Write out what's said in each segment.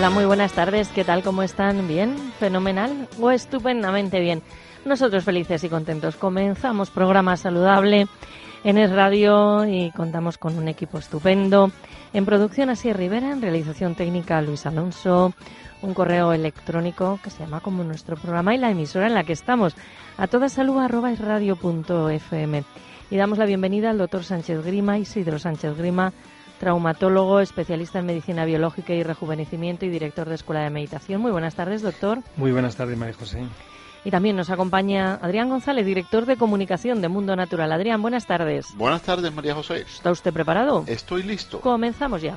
Hola, muy buenas tardes. ¿Qué tal? ¿Cómo están? ¿Bien? ¿Fenomenal? ¿O estupendamente bien? Nosotros felices y contentos. Comenzamos programa saludable en Es Radio y contamos con un equipo estupendo. En producción Así Rivera, en realización técnica Luis Alonso, un correo electrónico que se llama como nuestro programa y la emisora en la que estamos, a toda salud arroba esradio.fm. Y damos la bienvenida al doctor Sánchez Grima, Isidro Sánchez Grima, traumatólogo, especialista en medicina biológica y rejuvenecimiento y director de Escuela de Meditación. Muy buenas tardes, doctor. Muy buenas tardes, María José. Y también nos acompaña Adrián González, director de comunicación de Mundo Natural. Adrián, buenas tardes. Buenas tardes, María José. ¿Está usted preparado? Estoy listo. Comenzamos ya.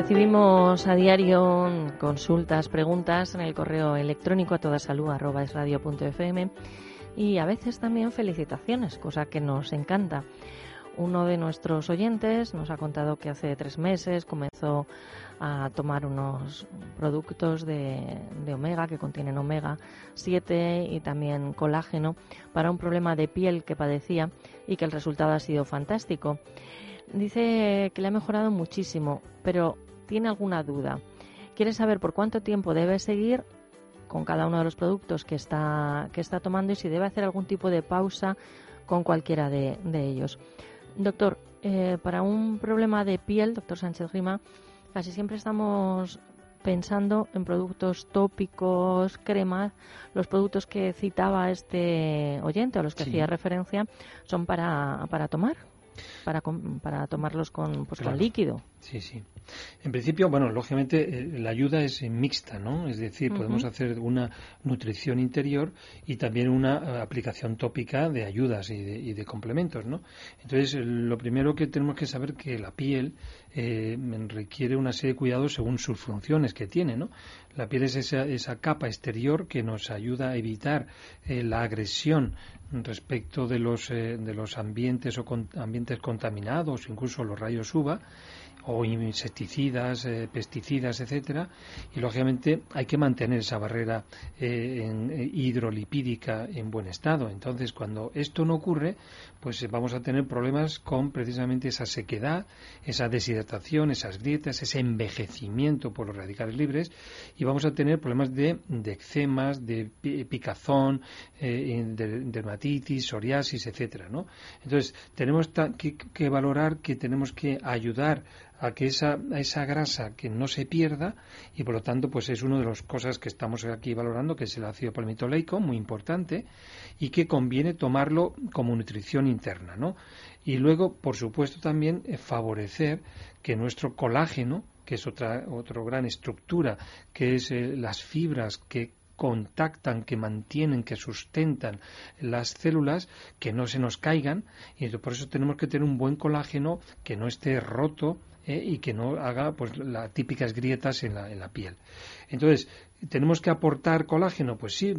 Recibimos a diario consultas, preguntas en el correo electrónico a toda salud arroba esradio.fm y a veces también felicitaciones, cosa que nos encanta. Uno de nuestros oyentes nos ha contado que hace tres meses comenzó a tomar unos productos de, de, omega que contienen omega 7 y también colágeno para un problema de piel que padecía y que el resultado ha sido fantástico. Dice que le ha mejorado muchísimo, pero tiene alguna duda. Quiere saber por cuánto tiempo debe seguir con cada uno de los productos que está, que está tomando y si debe hacer algún tipo de pausa con cualquiera de, de ellos. Doctor, eh, para un problema de piel, doctor Sánchez Grima, casi siempre estamos pensando en productos tópicos, cremas. Los productos que citaba este oyente, a los que Sí. hacía referencia, son para, para tomar, para, para tomarlos con, pues, Claro. con líquido. Sí, sí. En principio, bueno, lógicamente eh, la ayuda es eh, mixta, ¿no? Es decir, podemos hacer una nutrición interior y también una eh, aplicación tópica de ayudas y de, y de complementos, ¿no? Entonces, lo primero que tenemos que saber que la piel eh, requiere una serie de cuidados según sus funciones que tiene, ¿no? La piel es esa, esa capa exterior que nos ayuda a evitar eh, la agresión respecto de los, eh, de los ambientes o con- ambientes contaminados, incluso los rayos UVA o insecticidas, eh, pesticidas, etcétera, y lógicamente hay que mantener esa barrera eh, en- eh, hidrolipídica en buen estado. Entonces, cuando esto no ocurre, pues vamos a tener problemas con precisamente esa sequedad, esa deshidratación, esas grietas, ese envejecimiento por los radicales libres, y vamos a tener problemas de, de eczemas, de pi- picazón, de dermatitis, psoriasis, etcétera, ¿no? Entonces, tenemos que valorar que tenemos que ayudar a que esa, a esa grasa que no se pierda y por lo tanto pues es una de las cosas que estamos aquí valorando que es el ácido palmitoleico muy importante y que conviene tomarlo como nutrición interna ¿no? y luego por supuesto también eh, favorecer que nuestro colágeno que es otra otra gran estructura que es eh, las fibras que contactan, que mantienen, que sustentan las células, que no se nos caigan, y por eso tenemos que tener un buen colágeno que no esté roto eh, y que no haga pues las típicas grietas en la, en la piel. Entonces, ¿Tenemos que aportar colágeno? Pues sí,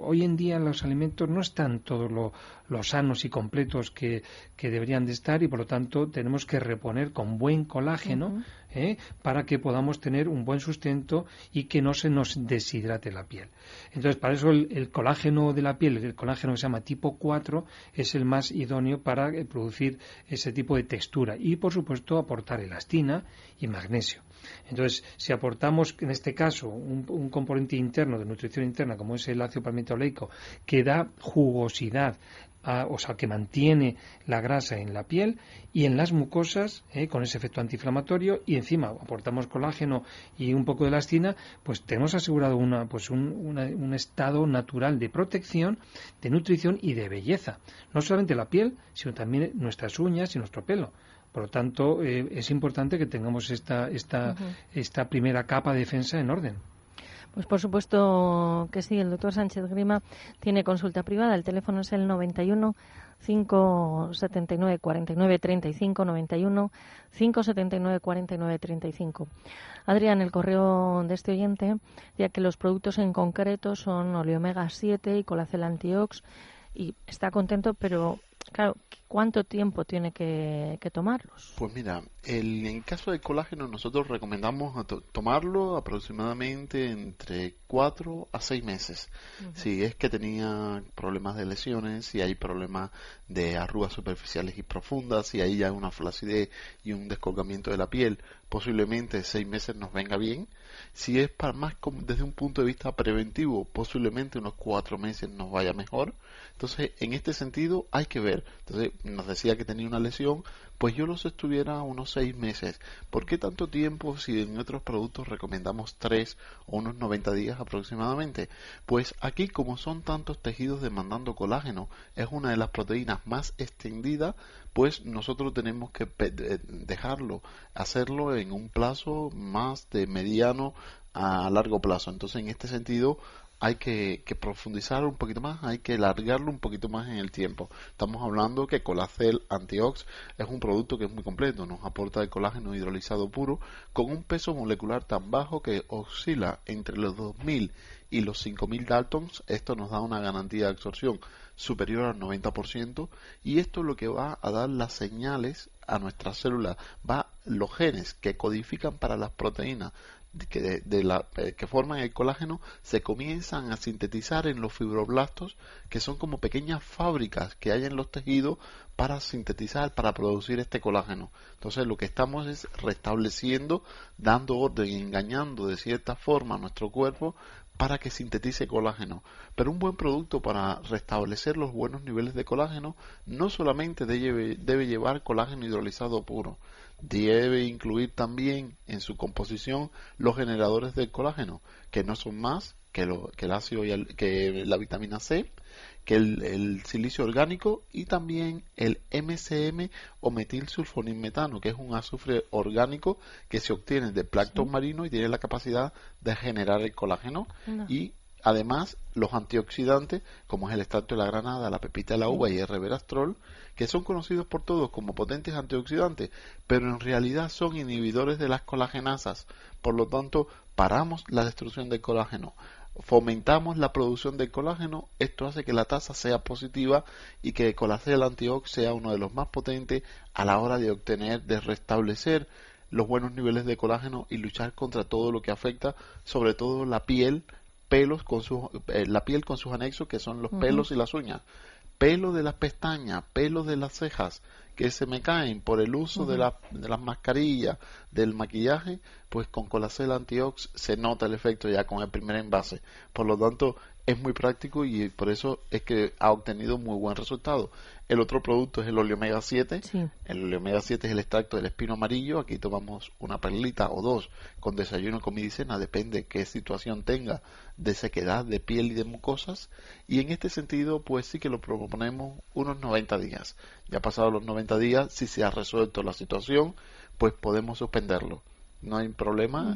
hoy en día los alimentos no están todos los sanos y completos que, deberían de estar y por lo tanto tenemos que reponer con buen colágeno ¿eh? para que podamos tener un buen sustento y que no se nos deshidrate la piel. Entonces, para eso el, colágeno de la piel, el colágeno que se llama tipo 4, es el más idóneo para eh, producir ese tipo de textura y, por supuesto, aportar elastina y magnesio. Entonces, si aportamos, en este caso, un, componente interno de nutrición interna, como es el ácido palmito oleico, que da jugosidad, o sea, que mantiene la grasa en la piel y en las mucosas, eh, con ese efecto antiinflamatorio, y encima aportamos colágeno y un poco de elastina, pues tenemos asegurado una, pues un estado natural de protección, de nutrición y de belleza. No solamente la piel, sino también nuestras uñas y nuestro pelo. Por lo tanto, eh, es importante que tengamos esta, esta, esta primera capa de defensa en orden. Pues por supuesto que sí, el doctor Sánchez Grima tiene consulta privada. El teléfono es el 91 579 49 35 91 579 49 35. Adrián, el correo de este oyente ya que los productos en concreto son oleomega 7 y colacel antiox y está contento, pero claro, ¿cuánto tiempo tiene que, tomarlos? Pues mira, el, en caso de colágeno nosotros recomendamos tomarlo aproximadamente entre 4 a 6 meses. Si es que tenía problemas de lesiones, si hay problemas de arrugas superficiales y profundas, si hay ya una flacidez y un descolgamiento de la piel, posiblemente 6 meses nos venga bien. Si es para más desde un punto de vista preventivo, posiblemente unos 4 meses nos vaya mejor. Entonces, en este sentido hay que ver. Entonces, nos decía que tenía una lesión, pues yo los estuviera unos seis meses. ¿Por qué tanto tiempo si en otros productos recomendamos tres o unos 90 días aproximadamente? Pues aquí como son tantos tejidos demandando colágeno, es una de las proteínas más extendidas, pues nosotros tenemos que dejarlo, hacerlo en un plazo más de mediano a largo plazo. Entonces, en este sentido, hay que, profundizar un poquito más, hay que alargarlo un poquito más en el tiempo. Estamos hablando que Colacel Antiox es un producto que es muy completo, nos aporta el colágeno hidrolizado puro con un peso molecular tan bajo que oscila entre los 2000 y los 5000 Daltons. Esto nos da una garantía de absorción superior al 90% y esto es lo que va a dar las señales a nuestras células, va los genes que codifican para las proteínas que, de, la, eh, que forman el colágeno se comienzan a sintetizar en los fibroblastos, que son como pequeñas fábricas que hay en los tejidos para sintetizar, para producir este colágeno. Entonces lo que estamos es restableciendo, dando orden engañando de cierta forma a nuestro cuerpo para que sintetice colágeno. Pero un buen producto para restablecer los buenos niveles de colágeno no solamente debe, debe llevar colágeno hidrolizado puro, debe incluir también en su composición los generadores del colágeno, que no son más que, lo, que el ácido y que la vitamina C, que el, silicio orgánico y también el MCM o metilsulfonilmetano, que es un azufre orgánico que se obtiene de plancton marino y tiene la capacidad de generar el colágeno y además los antioxidantes como es el extracto de la granada, la pepita de la uva y el reverastrol que son conocidos por todos como potentes antioxidantes, pero en realidad son inhibidores de las colagenasas. Por lo tanto, paramos la destrucción del colágeno, fomentamos la producción del colágeno, esto hace que la tasa sea positiva y que el colágeno antiox sea uno de los más potentes a la hora de obtener, de restablecer los buenos niveles de colágeno y luchar contra todo lo que afecta, sobre todo la piel, pelos con sus, eh, la piel con sus anexos que son los pelos y las uñas. Pelo de las pestañas, pelo de las cejas que se me caen por el uso de, la, de las mascarillas, del maquillaje, pues con Colacel Antiox se nota el efecto ya con el primer envase. Por lo tanto, es muy práctico y por eso es que ha obtenido muy buen resultado. El otro producto es el oleomega 7. El oleomega 7 es el extracto del espino amarillo. Aquí tomamos una perlita o dos con desayuno con medicina, depende qué situación tenga de sequedad de piel y de mucosas. Y en este sentido, pues sí que lo proponemos unos 90 días. Ya pasados los 90 días, si se ha resuelto la situación, pues podemos suspenderlo no hay problema,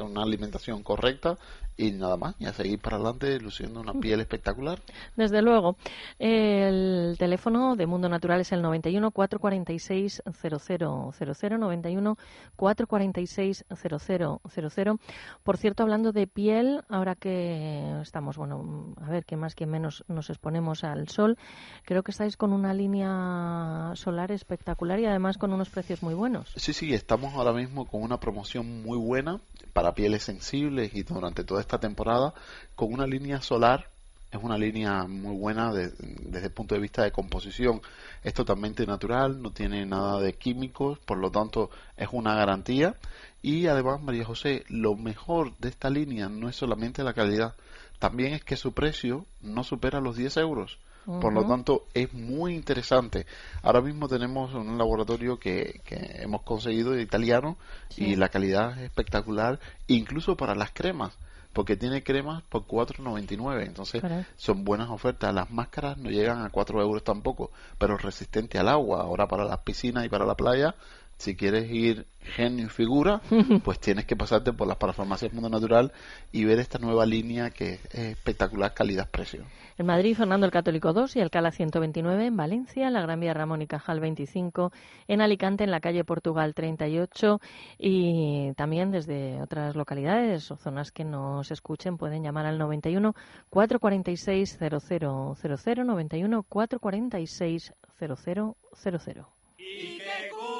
una alimentación correcta y nada más, y a seguir para adelante luciendo una piel espectacular. Desde luego. El teléfono de Mundo Natural es el 91 446 0000 91 446 0000. Por cierto, hablando de piel, ahora que estamos, bueno, a ver, que más que menos nos exponemos al sol, creo que estáis con una línea solar espectacular y además con unos precios muy buenos. Sí, sí, estamos ahora mismo con una promoción muy buena para pieles sensibles y durante toda esta temporada con una línea solar es una línea muy buena desde el punto de vista de composición. Es totalmente natural, no tiene nada de químicos, por lo tanto es una garantía. Y además, María José, lo mejor de esta línea no es solamente la calidad, también es que su precio no supera los 10 euros. Por lo tanto, es muy interesante. Ahora mismo tenemos un laboratorio que, que hemos conseguido de italiano y la calidad es espectacular, incluso para las cremas porque tiene cremas por 4,99. Entonces son buenas ofertas. Las máscaras no llegan a 4 euros tampoco, pero resistente al agua. Ahora para las piscinas y para la playa si quieres ir genio y figura, pues tienes que pasarte por las parafarmacias Mundo Natural y ver esta nueva línea que es espectacular calidad-precio. En Madrid, Fernando el Católico 2 y Alcalá 129. En Valencia, la Gran Vía Ramón y Cajal 25. En Alicante, en la calle Portugal 38. Y también desde otras localidades o zonas que nos escuchen pueden llamar al 91 446 0000 91 446 0000.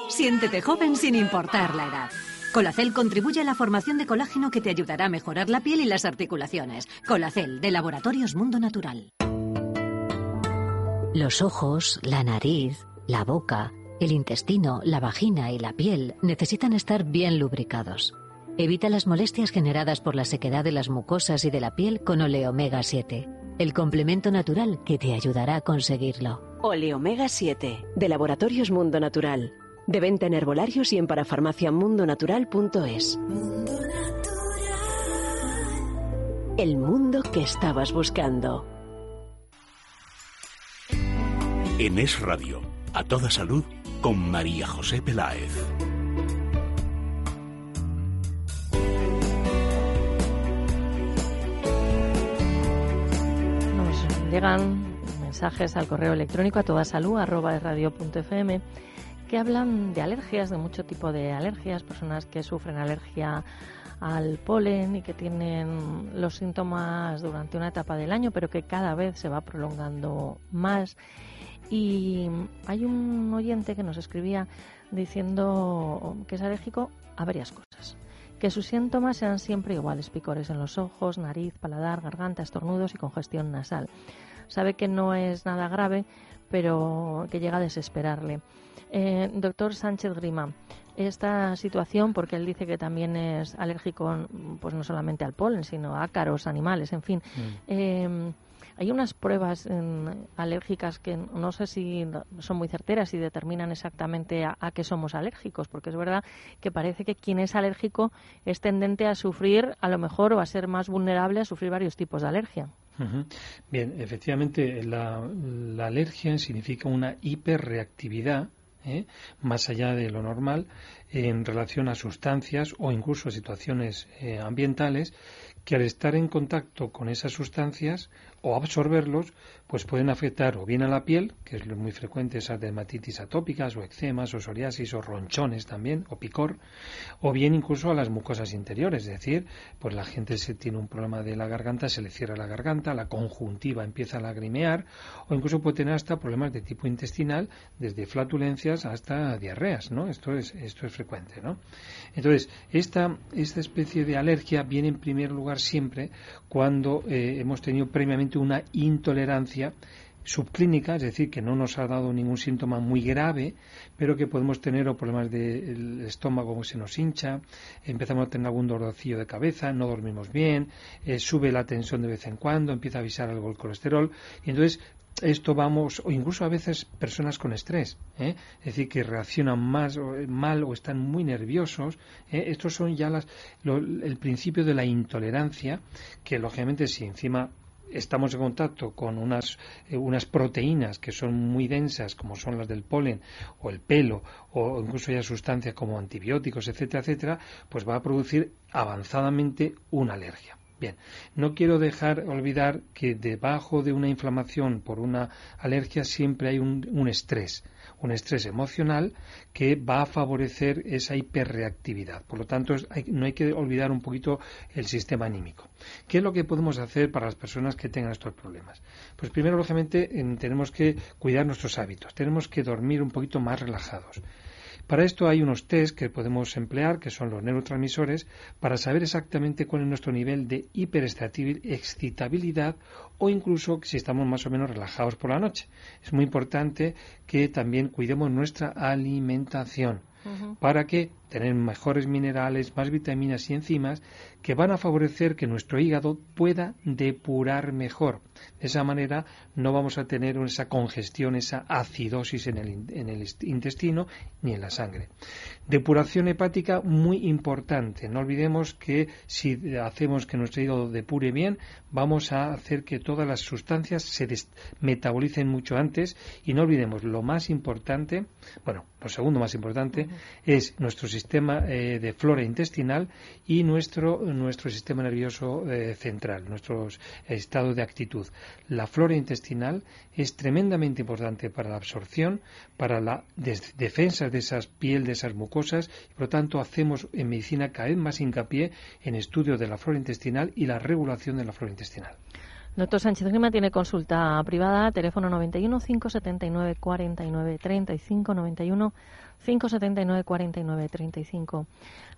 Siéntete joven sin importar la edad. Colacel contribuye a la formación de colágeno que te ayudará a mejorar la piel y las articulaciones. Colacel, de Laboratorios Mundo Natural. Los ojos, la nariz, la boca, el intestino, la vagina y la piel necesitan estar bien lubricados. Evita las molestias generadas por la sequedad de las mucosas y de la piel con Oleomega 7, el complemento natural que te ayudará a conseguirlo. Oleomega 7, de Laboratorios Mundo Natural. De venta en herbolarios y en parafarmaciamundonatural.es. Mundo El mundo que estabas buscando. En Es Radio, a toda salud, con María José Peláez. Nos llegan mensajes al correo electrónico a toda salud arroba radio.fm que hablan de alergias, de mucho tipo de alergias, personas que sufren alergia al polen y que tienen los síntomas durante una etapa del año, pero que cada vez se va prolongando más. Y hay un oyente que nos escribía diciendo que es alérgico a varias cosas. Que sus síntomas sean siempre iguales, picores en los ojos, nariz, paladar, garganta, estornudos y congestión nasal. Sabe que no es nada grave, pero que llega a desesperarle. Eh, doctor Sánchez Grima, esta situación, porque él dice que también es alérgico, pues no solamente al polen, sino a ácaros, animales, en fin. Mm. Eh, hay unas pruebas alérgicas que no sé si son muy certeras y determinan exactamente a, qué somos alérgicos, porque es verdad que parece que quien es alérgico es tendente a sufrir, a lo mejor, o a ser más vulnerable a sufrir varios tipos de alergia. Bien, efectivamente, la, alergia significa una hiperreactividad ¿eh? más allá de lo normal en relación a sustancias o incluso a situaciones eh, ambientales que al estar en contacto con esas sustancias o absorberlos, pues pueden afectar o bien a la piel, que es muy frecuente esas dermatitis atópicas o eczemas o psoriasis o ronchones también o picor, o bien incluso a las mucosas interiores, es decir, pues la gente se tiene un problema de la garganta, se le cierra la garganta, la conjuntiva empieza a lagrimear o incluso puede tener hasta problemas de tipo intestinal, desde flatulencias hasta diarreas, ¿no? Esto es esto es frecuente, ¿no? Entonces, esta esta especie de alergia viene en primer lugar siempre cuando eh, hemos tenido previamente una intolerancia subclínica, es decir, que no nos ha dado ningún síntoma muy grave, pero que podemos tener o problemas del estómago que se nos hincha, empezamos a tener algún dolorcillo de cabeza, no dormimos bien, eh, sube la tensión de vez en cuando, empieza a avisar algo el colesterol, y entonces esto vamos, o incluso a veces personas con estrés, ¿eh? es decir, que reaccionan más o, mal o están muy nerviosos. ¿eh? Estos son ya las, el principio de la intolerancia, que lógicamente si encima estamos en contacto con unas, eh, unas proteínas que son muy densas, como son las del polen o el pelo, o incluso ya sustancias como antibióticos, etcétera, etcétera, pues va a producir avanzadamente una alergia. Bien, no quiero dejar olvidar que debajo de una inflamación por una alergia siempre hay un, estrés, un estrés emocional que va a favorecer esa hiperreactividad. Por lo tanto, no hay que olvidar un poquito el sistema anímico. ¿Qué es lo que podemos hacer para las personas que tengan estos problemas? Pues primero, lógicamente, tenemos que cuidar nuestros hábitos, tenemos que dormir un poquito más relajados. Para esto hay unos test que podemos emplear, que son los neurotransmisores, para saber exactamente cuál es nuestro nivel de hiperexcitabilidad o incluso si estamos más o menos relajados por la noche. Es muy importante que también cuidemos nuestra alimentación para que tener mejores minerales, más vitaminas y enzimas que van a favorecer que nuestro hígado pueda depurar mejor. De esa manera no vamos a tener esa congestión, esa acidosis en el, en el intestino ni en la sangre. Depuración hepática muy importante. No olvidemos que si hacemos que nuestro hígado depure bien, vamos a hacer que todas las sustancias se metabolicen mucho antes y no olvidemos lo más importante, bueno, lo segundo más importante es nuestro sistema eh, de flora intestinal y nuestro, nuestro sistema nervioso eh, central, nuestro estado de actitud. La flora intestinal es tremendamente importante para la absorción, para la defensa de esas piel, de esas mucosas, por lo tanto hacemos en medicina cada vez más hincapié en estudio de la flora intestinal y la regulación de la flora intestinal. Doctor Sánchez Grima tiene consulta privada, teléfono 91 579 49 35 91 579 49 35.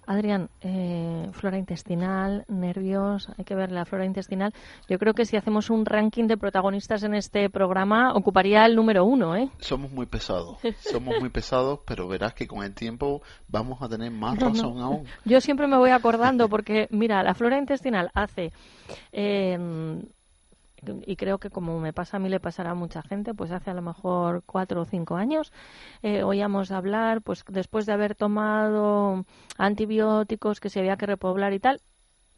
Adrián, eh, flora intestinal, nervios, hay que ver la flora intestinal. Yo creo que si hacemos un ranking de protagonistas en este programa, ocuparía el número uno, ¿eh? Somos muy pesados, somos muy pesados, pero verás que con el tiempo vamos a tener más razón aún. Yo siempre me voy acordando porque, mira, la flora intestinal hace... Eh, y creo que como me pasa a mí le pasará a mucha gente, pues hace a lo mejor cuatro o cinco años eh, oíamos hablar, pues después de haber tomado antibióticos que se había que repoblar y tal,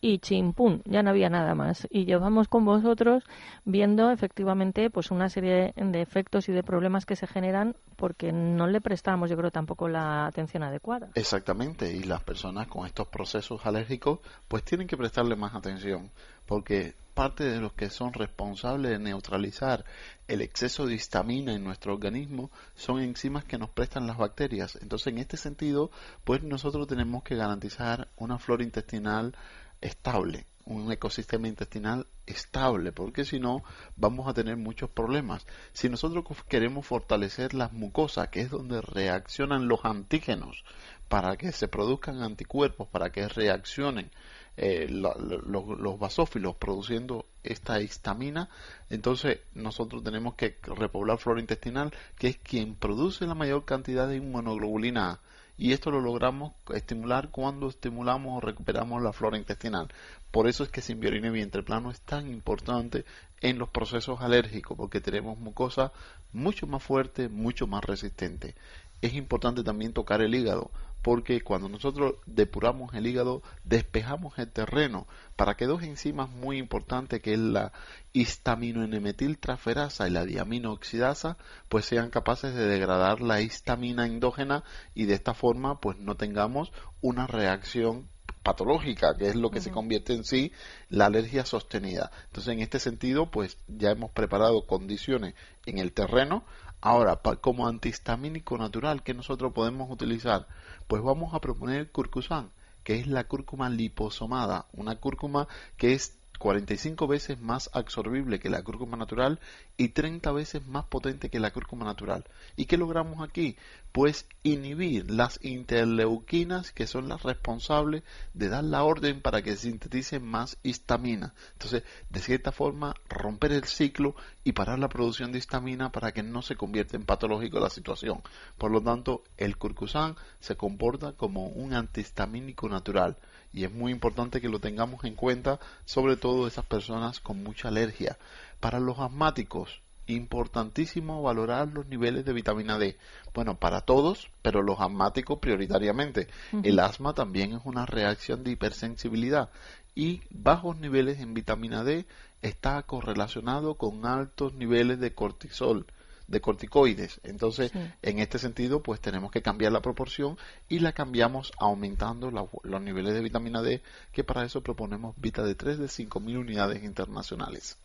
y chimpún, ya no había nada más. Y llevamos con vosotros viendo efectivamente pues una serie de efectos y de problemas que se generan porque no le prestamos, yo creo, tampoco la atención adecuada. Exactamente, y las personas con estos procesos alérgicos pues tienen que prestarle más atención porque parte de los que son responsables de neutralizar el exceso de histamina en nuestro organismo son enzimas que nos prestan las bacterias. Entonces, en este sentido, pues nosotros tenemos que garantizar una flora intestinal estable, un ecosistema intestinal estable, porque si no vamos a tener muchos problemas. Si nosotros queremos fortalecer las mucosas, que es donde reaccionan los antígenos, para que se produzcan anticuerpos, para que reaccionen eh, los basófilos produciendo esta histamina, entonces nosotros tenemos que repoblar flora intestinal, que es quien produce la mayor cantidad de inmunoglobulina A. Y esto lo logramos estimular cuando estimulamos o recuperamos la flora intestinal. Por eso es que Simbiorine Vientre Plano es tan importante en los procesos alérgicos, porque tenemos mucosa mucho más fuerte, mucho más resistente. Es importante también tocar el hígado, porque cuando nosotros depuramos el hígado, despejamos el terreno para que dos enzimas muy importantes, que es la histaminoenemetiltraferasa y la diaminoxidasa, pues sean capaces de degradar la histamina endógena y de esta forma pues no tengamos una reacción patológica, que es lo que se convierte en sí la alergia sostenida. Entonces, en este sentido, pues ya hemos preparado condiciones en el terreno. Ahora, como antihistamínico natural que nosotros podemos utilizar, pues vamos a proponer curcusan, que es la cúrcuma liposomada, una cúrcuma que es 45 veces más absorbible que la cúrcuma natural y 30 veces más potente que la cúrcuma natural. ¿Y qué logramos aquí? Pues inhibir las interleuquinas que son las responsables de dar la orden para que sinteticen más histamina. Entonces, de cierta forma, romper el ciclo y parar la producción de histamina para que no se convierta en patológico la situación. Por lo tanto, el curcusán se comporta como un antihistamínico natural y es muy importante que lo tengamos en cuenta, sobre todo esas personas con mucha alergia. Para los asmáticos, importantísimo valorar los niveles de vitamina D. Bueno, para todos, pero los asmáticos prioritariamente. El asma también es una reacción de hipersensibilidad y bajos niveles en vitamina D está correlacionado con altos niveles de cortisol de corticoides. Entonces, en este sentido, pues tenemos que cambiar la proporción y la cambiamos aumentando los niveles de vitamina D, que para eso proponemos Vita D3 de 5.000 unidades internacionales.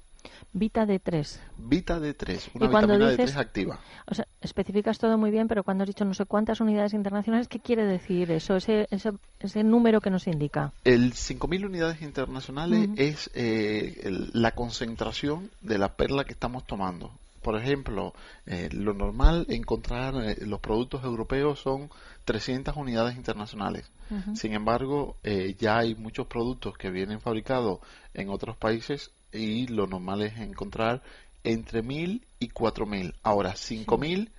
Vita D3. Vita D3, una vitamina D3 activa. O sea, especificas todo muy bien, pero cuando has dicho no sé cuántas unidades internacionales, ¿qué quiere decir eso, ese, ese, ese número que nos indica? El 5.000 unidades internacionales es eh, la concentración de la perla que estamos tomando por ejemplo, eh, lo normal encontrar eh, los productos europeos son 300 unidades internacionales. Sin embargo, eh, ya hay muchos productos que vienen fabricados en otros países y lo normal es encontrar entre 1000 y 4000. Ahora, 5000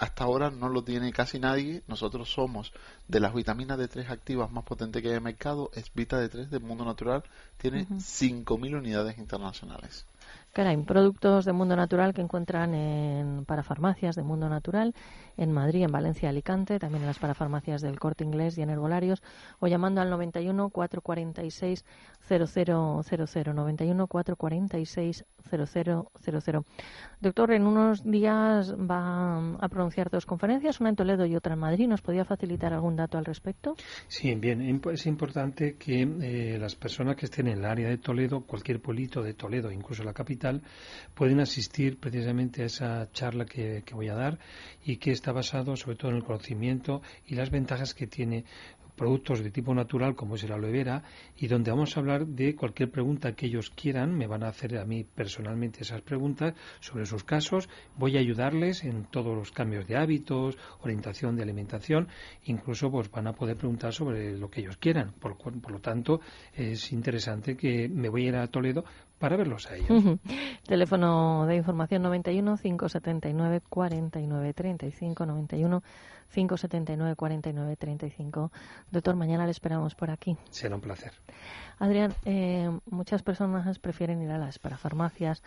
hasta ahora no lo tiene casi nadie. Nosotros somos de las vitaminas D3 activas más potentes que hay en el mercado. Es Vita D3 del mundo natural. Tiene 5.000 unidades internacionales. Caray, productos de Mundo Natural que encuentran en parafarmacias de Mundo Natural, en Madrid, en Valencia, Alicante, también en las parafarmacias del Corte Inglés y en Herbolarios, o llamando al 91 446 0000, 91 446 0000. Doctor, en unos días va a pronunciar dos conferencias, una en Toledo y otra en Madrid. ¿Nos podía facilitar algún dato al respecto? Sí, bien, es importante que eh, las personas que estén en el área de Toledo, cualquier pueblito de Toledo, incluso la capital, pueden asistir precisamente a esa charla que, voy a dar y que está basado sobre todo en el conocimiento y las ventajas que tiene productos de tipo natural como es el aloe vera y donde vamos a hablar de cualquier pregunta que ellos quieran, me van a hacer a mí personalmente esas preguntas sobre sus casos, voy a ayudarles en todos los cambios de hábitos, orientación de alimentación, incluso pues van a poder preguntar sobre lo que ellos quieran, por, por lo tanto es interesante que me voy a ir a Toledo para verlos a ellos. Teléfono de información 91 579 49 35 91 579 49 35. Doctor, mañana le esperamos por aquí. Será un placer. Adrián, eh, muchas personas prefieren ir a las parafarmacias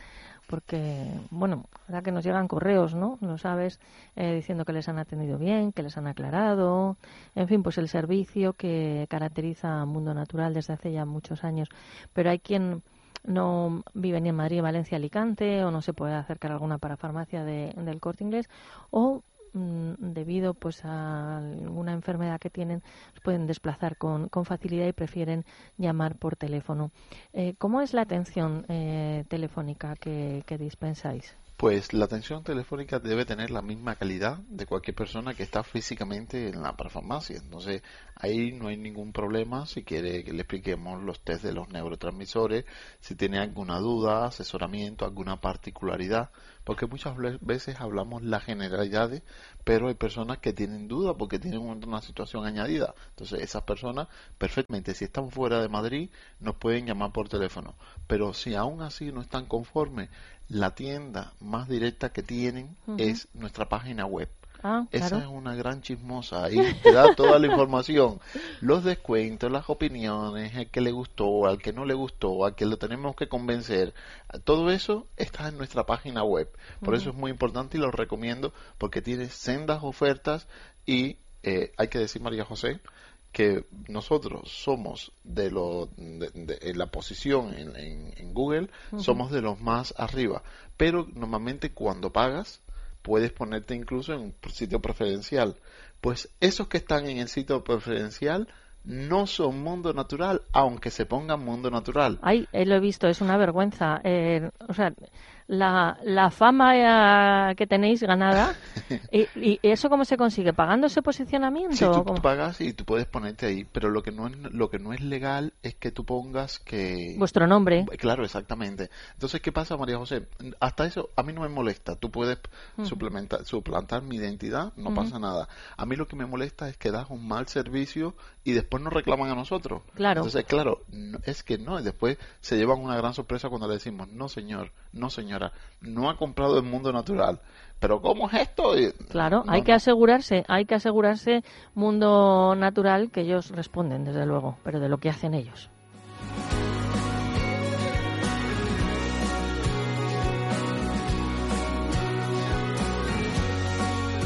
porque, bueno, ahora que nos llegan correos, ¿no? Lo sabes, eh, diciendo que les han atendido bien, que les han aclarado, en fin, pues el servicio que caracteriza a Mundo Natural desde hace ya muchos años. Pero hay quien no vive ni en Madrid, Valencia, Alicante o no se puede acercar a alguna parafarmacia de, del corte inglés o mm, debido pues a alguna enfermedad que tienen pueden desplazar con, con facilidad y prefieren llamar por teléfono. Eh, ¿Cómo es la atención eh, telefónica que dispensáis? Pues la atención telefónica debe tener la misma calidad de cualquier persona que está físicamente en la parafarmacia. Entonces, ahí no hay ningún problema si quiere que le expliquemos los test de los neurotransmisores, si tiene alguna duda, asesoramiento, alguna particularidad, porque muchas veces hablamos las generalidades, pero hay personas que tienen duda porque tienen una situación añadida. Entonces, esas personas, perfectamente, si están fuera de Madrid, nos pueden llamar por teléfono. Pero si aún así no están conformes, la tienda más directa que tienen es nuestra página web. Ah, Esa es una gran chismosa. Ahí te da toda la información. Los descuentos, las opiniones, al que le gustó, al que no le gustó, al que lo tenemos que convencer. Todo eso está en nuestra página web. Por eso es muy importante y lo recomiendo porque tiene sendas ofertas y eh, hay que decir, María José, que nosotros somos de, lo, de, en la posición en, en, Google, somos de los más arriba, pero normalmente cuando pagas puedes ponerte incluso en un sitio preferencial. Pues esos que están en el sitio preferencial no son mundo natural, aunque se pongan mundo natural. Ay, eh, lo he visto, es una vergüenza. Eh, o sea, la, la fama eh, que tenéis ganada. ¿Y, eso cómo se consigue? ¿Pagando ese posicionamiento? Sí, tú pagas y tú puedes ponerte ahí, pero lo que no es, lo que no es legal es que tú pongas que... Vuestro nombre. Claro, exactamente. Entonces, ¿qué pasa, María José? Hasta eso a mí no me molesta. Tú puedes suplementar, suplantar mi identidad, no pasa nada. A mí lo que me molesta es que das un mal servicio y después nos reclaman a nosotros. Claro. Entonces, claro, es que no, y después se llevan una gran sorpresa cuando le decimos, no señor, no señor no ha comprado el mundo natural. Pero ¿cómo es esto? Claro, hay que asegurarse, hay que asegurarse mundo natural que ellos responden, desde luego, pero de lo que hacen ellos.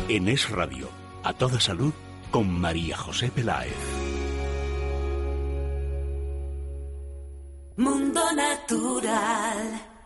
En Es Radio, a toda salud, con María José Peláez. Mundo Natural.